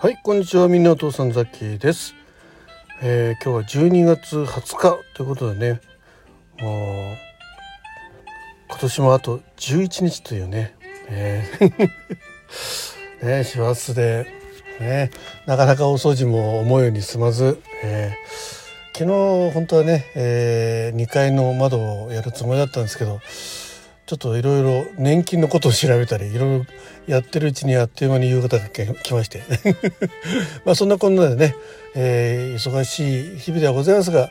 はいこんにちは。みんなお父さんザッキーです、えー、今日は12月20日ということでね。もう今年もあと11日というね、えー。ね師走で。ねなかなかお掃除も思うように済まず、えー、昨日本当はね、えー、2階の窓をやるつもりだったんですけどちょっといろいろ年金のことを調べたりいろいろやってるうちにあっという間に夕方が来まして。まあそんなこんなでね、えー、忙しい日々ではございますが、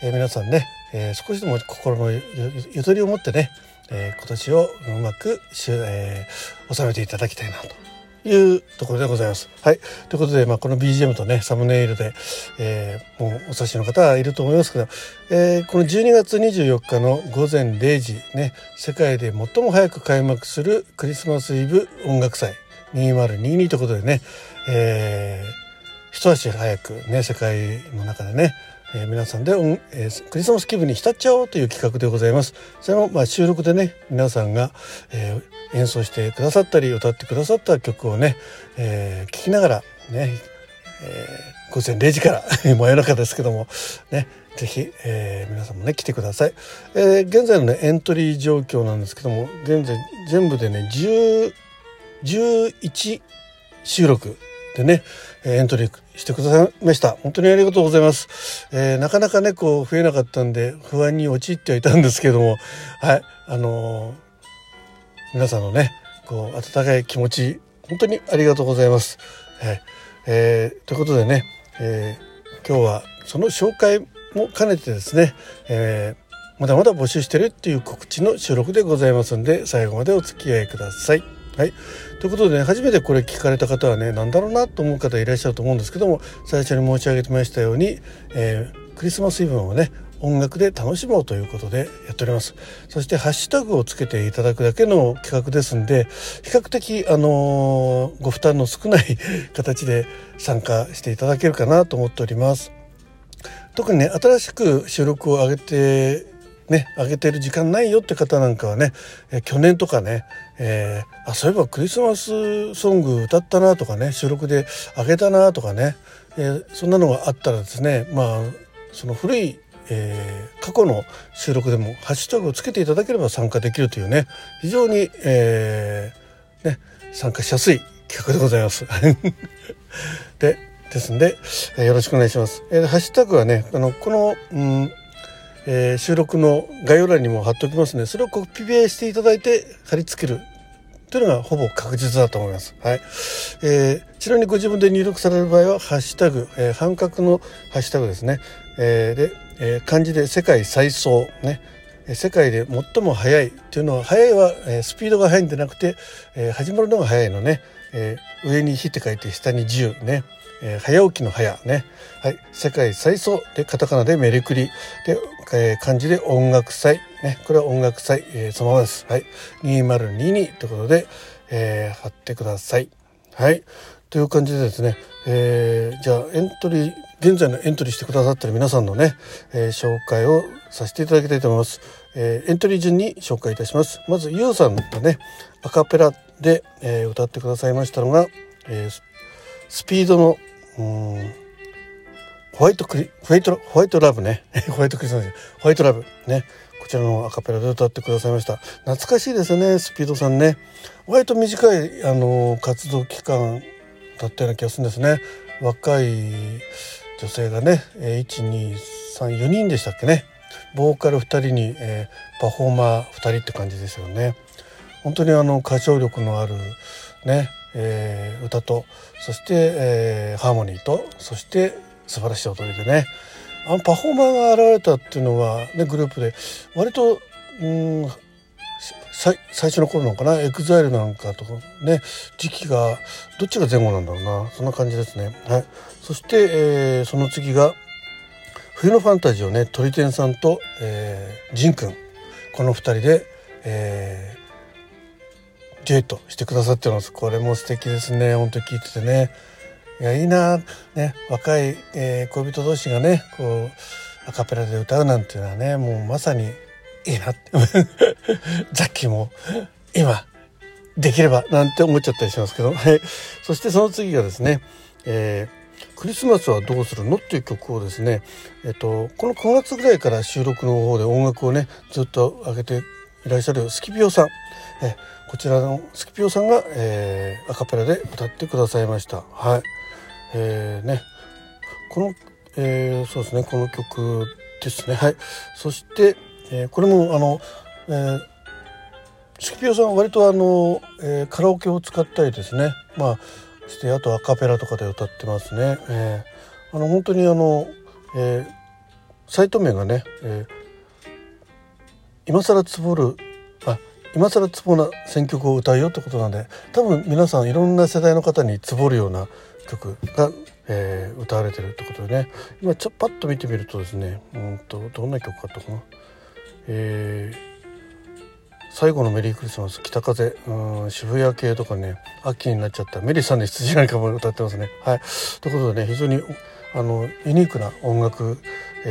えー、皆さんね、えー、少しでも心のゆとりを持ってね、え今年をうまくし、え収めていただきたいなと。いうところでございます。はい。ということで、まあ、この BGM とね、サムネイルで、えー、もうお察しの方はいると思いますけど、えー、この12月24日の午前0時ね、世界で最も早く開幕するクリスマスイブ音楽祭2022ということでね、えー、一足早くね、世界の中でね、えー、皆さんで、えー、クリスマス気分に浸っちゃおうという企画でございます。それもまあ収録でね皆さんが、えー、演奏してくださったり歌ってくださった曲をね、えー、聴きながらね、えー、午前0時から 真夜中ですけどもねぜひ、えー、皆さんもね来てください、えー、現在のねエントリー状況なんですけども現在全部でね10 11収録でねエントリーしてくださいました。本当にありがとうございます、えー、なかなかねこう増えなかったんで不安に陥ってはいたんですけどもはいあのー、皆さんのねこう温かい気持ち本当にありがとうございます、はいえー、ということでね、えー、今日はその紹介も兼ねてですね、えー、まだまだ募集してるっていう告知の収録でございますんで最後までお付き合いください。はい。ということでね、初めてこれ聞かれた方はね、何だろうなと思う方いらっしゃると思うんですけども、最初に申し上げてましたように、えー、クリスマスイブをね、音楽で楽しもうということでやっております。そしてハッシュタグをつけていただくだけの企画ですんで、比較的あのー、ご負担の少ない形で参加していただけるかなと思っております。特にね、新しく収録を上げてね上げてる時間ないよって方なんかはね、え去年とかね、えー、あそういえばクリスマスソング歌ったなとかね収録で上げたなとかね、えー、そんなのがあったらですねまあその古いえー、過去の収録でもハッシュタグをつけていただければ参加できるというね非常に、えー、ね、参加しやすい企画でございます。でですんで、えー、よろしくお願いします。えー、ハッシュタグはねあのこの、うんえー、収録の概要欄にも貼っておきますのでそれをコピペしていただいて貼り付けるというのがほぼ確実だと思います。はい。えー、ちなみにご自分で入力される場合は、ハッシュタグ、えー、半角のハッシュタグですね。えー、で、えー、漢字で世界最速、ね。世界で最も速いというのは、速いは、えー、スピードが速いんじゃなくて、えー、始まるのが速いのね。えー、上に火って書いて下に10ね。えー、早起きの早ね。はい。世界最速でカタカナでメリクリで、えー、漢字で音楽祭ね。これは音楽祭、えー、そのままです。はい。2022ということで、えー、貼ってください。はい。という感じでですね、えー、じゃあエントリー、現在のエントリーしてくださってる皆さんのね、えー、紹介をさせていただきたいと思います。えー、エントリー順に紹介いたします。まず、ゆうさんがね、アカペラで、えー、歌ってくださいましたのが、えー、スピードのホワイトクリホワイトホワイトラブね。ホワイトクリスマス。ホワイトラブね。こちらのアカペラで歌ってくださいました。懐かしいですねスピードさんね。割と短いあの活動期間だったような気がするんですね。若い女性がね1234人でしたっけね。ボーカル2人に、えー、パフォーマー2人って感じですよね。本当にあの歌唱力のあるねえー、歌とそして、えー、ハーモニーとそして素晴らしい踊りでね。あのパフォーマーが現れたっていうのは、ね、グループで割とうん最初の頃なのかな？ EXILE なんかとかね？時期がどっちが前後なんだろうな？そんな感じですね。はい、そして、えー、その次が冬のファンタジーをね鳥天さんと、えー、ジンくんこの2人で、えデュエットしてくださってます。これも素敵ですね。本当聞いててね。いやいいなね。若い、えー、恋人同士がねこうアカペラで歌うなんていうのはねもうまさにいいなって。ザッキーも今できればなんて思っちゃったりしますけど、はい、そしてその次がですね、えー、クリスマスはどうするのっていう曲をですね、えっと、この9月ぐらいから収録の方で音楽をねずっと上げていらっしゃるスキピオさん、えこちらのスキピオさんが、えー、アカペラで歌ってくださいました。はい、えー、ね。この、えー、そうですね。この曲ですね。はい。そして、えー、これもあの、えー、スキピオさんは割とあの、えー、カラオケを使ったりですねまあしてあとアカペラとかで歌ってますね。えー、あの本当にあの、えー、サイト名がね、えー、今更つぼるあ今更つぼな選曲を歌うよってことなんで多分皆さんいろんな世代の方につぼるような曲が、えー、歌われてるってことでね今ちょっパッと見てみるとですねうんとどんな曲かったかな。えー最後のメリークリスマス北風。うん渋谷系とかね秋になっちゃった。メリーさんの羊なんかも歌ってますね。はい、ということでね非常にあのユニークな音楽、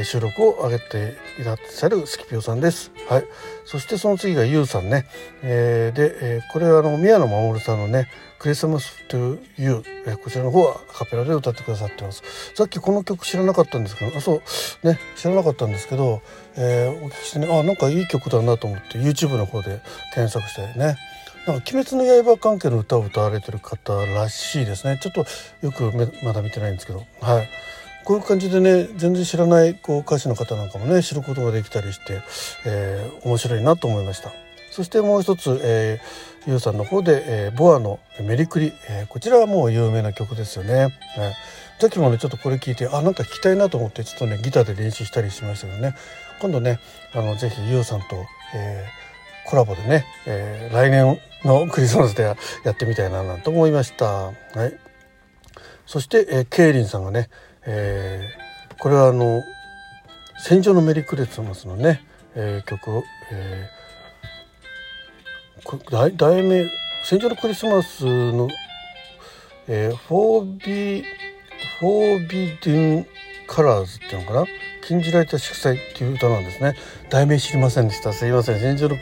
収録を上げていらっしゃるスキピオさんです。はい、そしてその次がユウさんね、えー、で、えー、これはあの宮野真守さんのね「クリスマス to You」えー、こちらの方はカペラで歌ってくださってます。さっきこの曲知らなかったんですけどあそう。ね知らなかったんですけど、えー、お聞きしてねあなんかいい曲だなと思って YouTube の方で検索してね。なんか「鬼滅の刃」関係の歌を歌われてる方らしいですね。ちょっとよくまだ見てないんですけど。はい。こういう感じでね全然知らないこう歌手の方なんかもね知ることができたりして、えー、面白いなと思いました。そしてもう一つ、えー、ゆうさんの方で、えー、ボアの「メリクリ」えー、こちらはもう有名な曲ですよね、はい、さっきもねちょっとこれ聞いてあなんか聞きたいなと思ってちょっとねギターで練習したりしましたけどね。今度ねあのぜひゆうさんと、えー、コラボでね、えー、来年のクリスマスでやってみたいななんて思いました。はい、そして、えー、ケイリンさんがねえー、これはあの「戦場のメリークリスマス」のね、えー、曲を、えー、題名「戦場のクリスマスの」えー、フォービーForbidden Colours っていうのかな？禁じられた祝祭っていう歌なんですね。題名知りませんでした。すいません。戦場の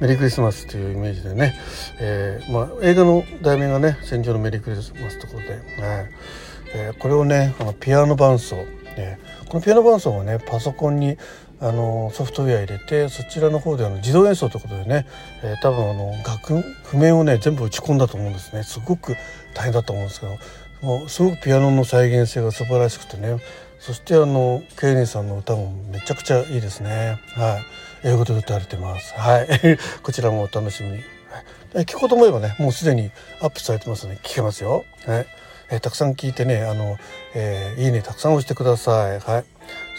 メリークリスマスというイメージでね、えー、まあ、映画の題名がね戦場のメリークリスマスってことで、はい。えー、これをねあのピアノ伴奏、えー、このピアノ伴奏をねパソコンにあのソフトウェア入れてそちらの方であの自動演奏ということでね、えー、多分あの楽譜面をね全部打ち込んだと思うんですね。すごく大変だと思うんですけどもうすごくピアノの再現性が素晴らしくてねそしてあのケイリンさんの歌もめちゃくちゃいいですね。はい。英語で歌われてます。はい。こちらもお楽しみに、はい、聞こうと思えばねもうすでにアップされてますので聞けますよ。はい。えー、たくさん聞いてねあの、えー、いいねたくさん押してください。はい、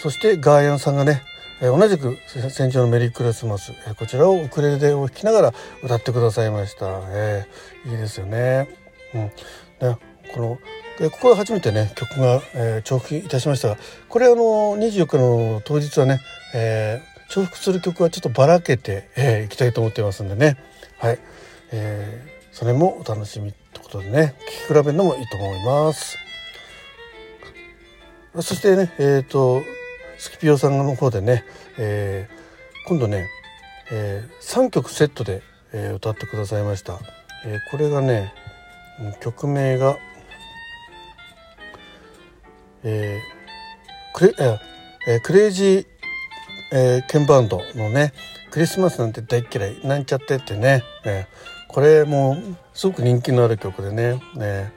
そしてガーヤンさんがね、えー、同じく「戦場のメリークリスマス」えー、こちらをウクレレで弾きながら歌ってくださいました。えー、いいですよね。うん、ね。このでここは初めてね曲が、えー、重複いたしましたがこれあの24日の当日はね、えー、重複する曲はちょっとばらけて、えー、いきたいと思ってますんでね。はい、えー、それもお楽しみってことでね聞き比べるのもいいと思います。そしてねえっ、ー、とスキピオさんの方でね、えー、今度ね、えー、3曲セットで、えー、歌ってくださいました、えー、これがね曲名がえー、クレえー、クレイジー、えー、ケンバンドのねクリスマスなんて大嫌いなんちゃってってね、えー、これもすごく人気のある曲でねね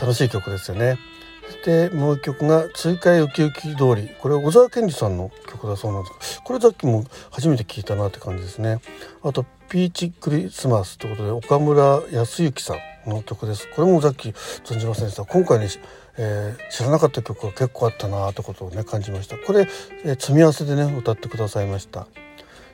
楽しい曲ですよね。そしてもう一曲が「追加ウキウキ通り」これは小沢健二さんの曲だそうなんですこれさっきも初めて聞いたなって感じですね。あと「ピーチクリスマス」ということで岡村康之さんの曲です。これもさっき存じませんでした今回ね、えー、知らなかった曲が結構あったなってことをね感じました。これ、えー、積み合わせでね歌ってくださいました。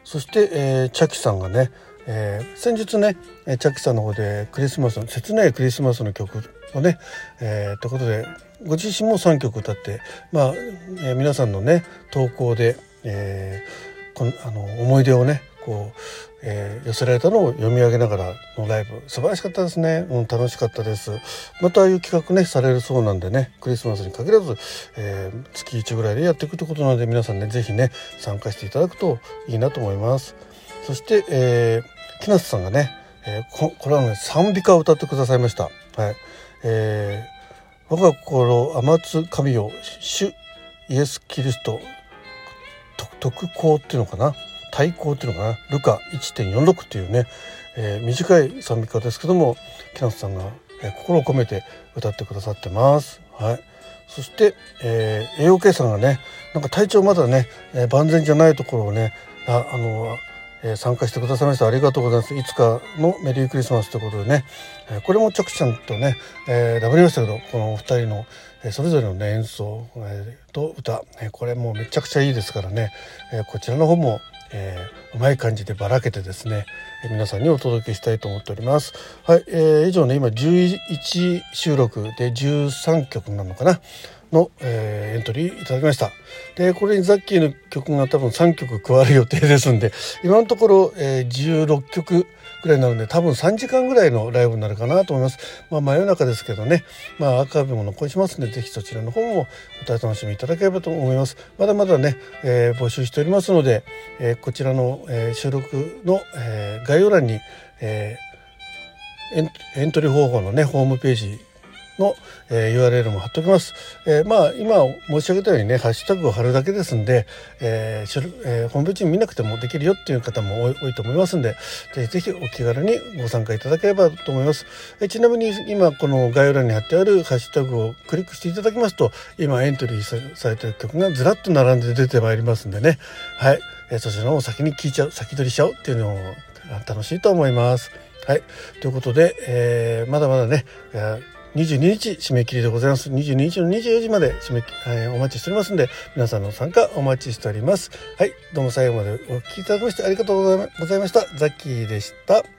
そして、えー、チャキさんがねえー、先日ねチャキさんの方でクリスマスの切ないクリスマスの曲をね、えー、ということでご自身も3曲歌ってまあ、えー、皆さんのね投稿で、えー、このあの思い出をねこう、えー、寄せられたのを読み上げながらのライブ。素晴らしかったですね、うん、楽しかったです。またああいう企画ねされるそうなんでねクリスマスに限らず、えー、月1ぐらいでやっていくってことなので皆さんね是非ね参加していただくといいなと思います。そして、えー木梨さんがね、えー、ここれはね賛美歌を歌ってくださいました。はい。えー我が心天津神を主イエス・キリスト特攻っていうのかな？対抗っていうのかな？ルカ1.46っていうね、えー、短い賛美歌ですけども木夏さんが、えー、心を込めて歌ってくださってます。はい、そして、えー、AOK さんがねなんか体調まだね、えー、万全じゃないところをねああのえー、参加してくださいました。ありがとうございます。いつかのメリークリスマスということでね、えー、これもチャクちゃんとね、えー、ダブりましたけどこのお二人の、えー、それぞれの、ね、演奏、えー、と歌、えー、これもめちゃくちゃいいですからね、えー、こちらの方も、えー、うまい感じでばらけてですね、えー、皆さんにお届けしたいと思っております。はい、えー、以上ね今11収録で13曲なのかな。の、えー、エントリーいただきました。でこれにザッキーの曲が多分3曲加わる予定ですんで今のところ、えー、16曲ぐらいになので多分3時間ぐらいのライブになるかなと思います。まあ真夜中ですけどね。まあアーカイブも残しますので是非そちらの方もお楽しみいただければと思います。まだまだね、えー、募集しておりますので、えー、こちらの、えー、収録の、えー、概要欄に、えー、エントリー方法のねホームページの、えー、URL も貼っておきます。えー、まあ今申し上げたようにねハッシュタグを貼るだけですんで、えーえー、ホームページ見なくてもできるよっていう方も多いと思いますんでぜひぜひお気軽にご参加いただければと思います。えー、ちなみに今この概要欄に貼ってあるハッシュタグをクリックしていただきますと今エントリーされてる曲がずらっと並んで出てまいりますんでねはい、えー、そちらの方を先に聞いちゃう先取りしちゃうっていうのを楽しいと思います。はい。ということで、えー、まだまだね、22日締め切りでございます。22日の24時まで締め、えー、お待ちしておりますんで、皆さんの参加お待ちしております。はい、どうも最後までお聞きいただきましてありがとうございました。ザッキーでした。